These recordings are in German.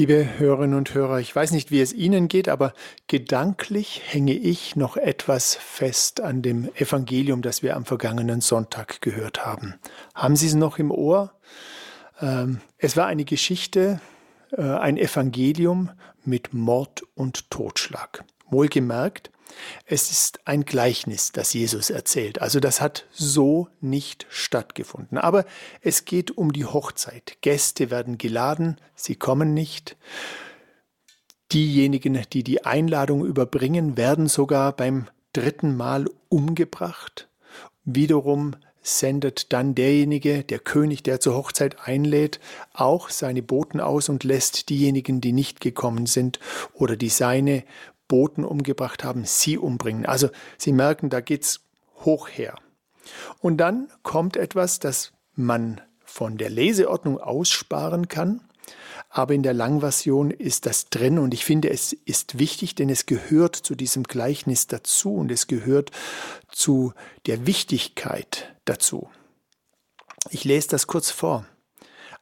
Liebe Hörerinnen und Hörer, ich weiß nicht, wie es Ihnen geht, aber gedanklich hänge ich noch etwas fest an dem Evangelium, das wir am vergangenen Sonntag gehört haben. Haben Sie es noch im Ohr? Ähm, es war eine Geschichte, äh, ein Evangelium mit Mord und Totschlag. Wohlgemerkt, es ist ein Gleichnis, das Jesus erzählt. Also das hat so nicht stattgefunden. Aber es geht um die Hochzeit. Gäste werden geladen, sie kommen nicht. Diejenigen, die die Einladung überbringen, werden sogar beim dritten Mal umgebracht. Wiederum sendet dann derjenige, der König, der zur Hochzeit einlädt, auch seine Boten aus und lässt diejenigen, die nicht gekommen sind oder die seine Boten umgebracht haben, sie umbringen. Also Sie merken, da geht's hoch her. Und dann kommt etwas, das man von der Leseordnung aussparen kann, aber in der Langversion ist das drin und ich finde, es ist wichtig, denn es gehört zu diesem Gleichnis dazu und es gehört zu der Wichtigkeit dazu. Ich lese das kurz vor.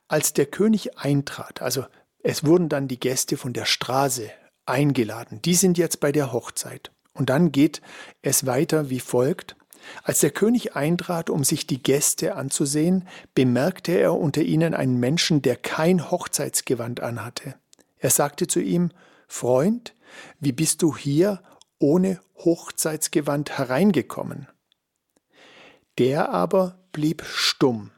Als der König eintrat, also es wurden dann die Gäste von der Straße eingeladen. Die sind jetzt bei der Hochzeit. Und dann geht es weiter wie folgt. Als der König eintrat, um sich die Gäste anzusehen, bemerkte er unter ihnen einen Menschen, der kein Hochzeitsgewand anhatte. Er sagte zu ihm, Freund, wie bist du hier ohne Hochzeitsgewand hereingekommen? Der aber blieb stumm.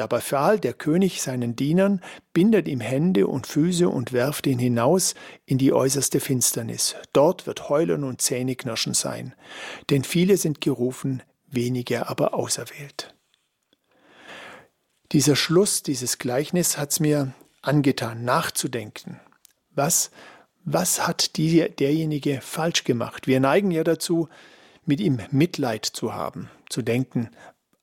Da befahl der König seinen Dienern, bindet ihm Hände und Füße und werft ihn hinaus in die äußerste Finsternis. Dort wird Heulen und Zähneknirschen sein. Denn viele sind gerufen, wenige aber auserwählt. Dieser Schluss, dieses Gleichnis hat es mir angetan, nachzudenken. Was, was hat die, derjenige falsch gemacht? Wir neigen ja dazu, mit ihm Mitleid zu haben, zu denken,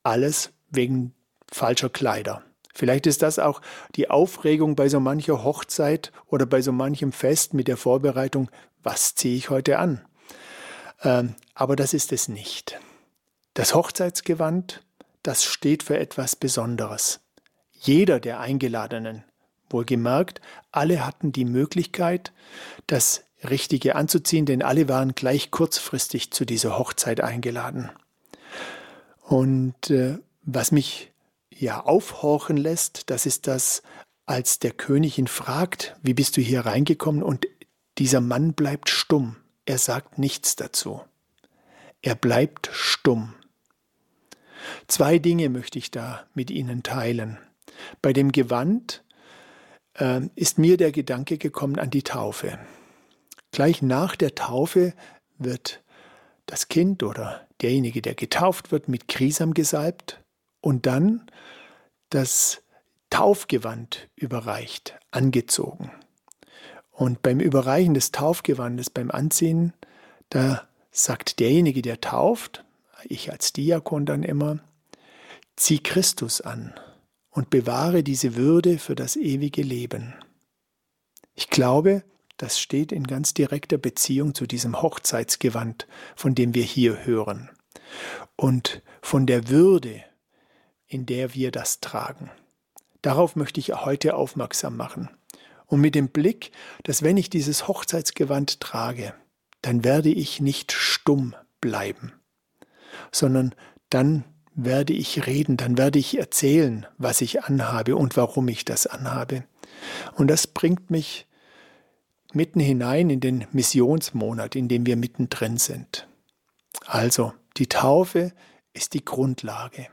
alles wegen falscher Kleider. Vielleicht ist das auch die Aufregung bei so mancher Hochzeit oder bei so manchem Fest mit der Vorbereitung, was ziehe ich heute an? Ähm, aber das ist es nicht. Das Hochzeitsgewand, das steht für etwas Besonderes. Jeder der Eingeladenen, wohlgemerkt, alle hatten die Möglichkeit, das Richtige anzuziehen, denn alle waren gleich kurzfristig zu dieser Hochzeit eingeladen. Und äh, was mich ja aufhorchen lässt, das ist das, als der König ihn fragt, wie bist du hier reingekommen? Und dieser Mann bleibt stumm. Er sagt nichts dazu. Er bleibt stumm. Zwei Dinge möchte ich da mit Ihnen teilen. Bei dem Gewand äh, ist mir der Gedanke gekommen an die Taufe. Gleich nach der Taufe wird das Kind oder derjenige, der getauft wird, mit Krisam gesalbt und dann das Taufgewand überreicht, angezogen. Und beim Überreichen des Taufgewandes, beim Anziehen, da sagt derjenige, der tauft, ich als Diakon dann immer, zieh Christus an und bewahre diese Würde für das ewige Leben. Ich glaube, das steht in ganz direkter Beziehung zu diesem Hochzeitsgewand, von dem wir hier hören. Und von der Würde, in der wir das tragen. Darauf möchte ich heute aufmerksam machen. Und mit dem Blick, dass wenn ich dieses Hochzeitsgewand trage, dann werde ich nicht stumm bleiben, sondern dann werde ich reden, dann werde ich erzählen, was ich anhabe und warum ich das anhabe. Und das bringt mich mitten hinein in den Missionsmonat, in dem wir mittendrin sind. Also, die Taufe ist die Grundlage.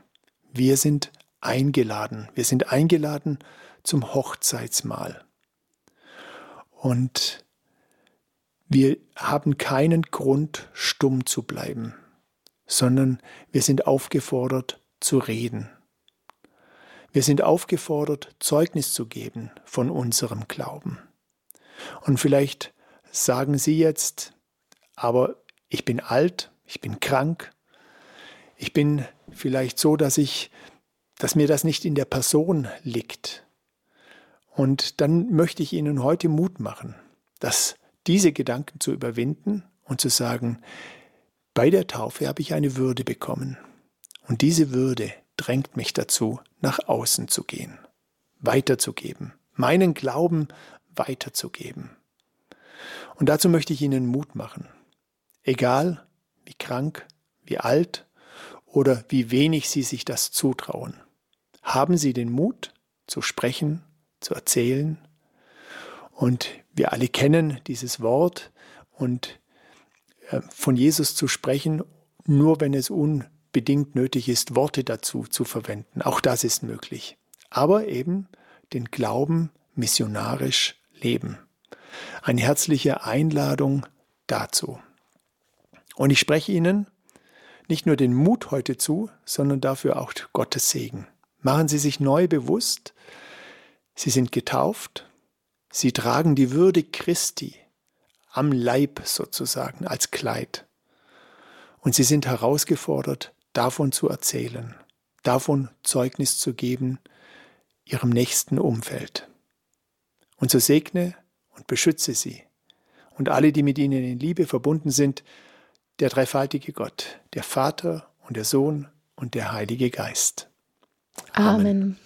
Wir sind eingeladen. Wir sind eingeladen zum Hochzeitsmahl. Und wir haben keinen Grund, stumm zu bleiben, sondern wir sind aufgefordert zu reden. Wir sind aufgefordert, Zeugnis zu geben von unserem Glauben. Und vielleicht sagen Sie jetzt, aber ich bin alt, ich bin krank, ich bin vielleicht so, dass ich, dass mir das nicht in der Person liegt. Und dann möchte ich Ihnen heute Mut machen, dass diese Gedanken zu überwinden und zu sagen, bei der Taufe habe ich eine Würde bekommen. Und diese Würde drängt mich dazu, nach außen zu gehen, weiterzugeben, meinen Glauben weiterzugeben. Und dazu möchte ich Ihnen Mut machen. Egal wie krank, wie alt oder wie wenig Sie sich das zutrauen. Haben Sie den Mut zu sprechen, zu erzählen. Und wir alle kennen dieses Wort und äh, von Jesus zu sprechen, nur wenn es unbedingt nötig ist, Worte dazu zu verwenden. Auch das ist möglich. Aber eben den Glauben missionarisch leben. Eine herzliche Einladung dazu. Und ich spreche Ihnen nicht nur den Mut heute zu, sondern dafür auch Gottes Segen. Machen Sie sich neu bewusst, Sie sind getauft, Sie tragen die Würde Christi am Leib sozusagen als Kleid. Und Sie sind herausgefordert, davon zu erzählen, davon Zeugnis zu geben, Ihrem nächsten Umfeld. Und so segne und beschütze Sie und alle, die mit Ihnen in Liebe verbunden sind, der dreifaltige Gott, der Vater und der Sohn und der Heilige Geist. Amen. Amen.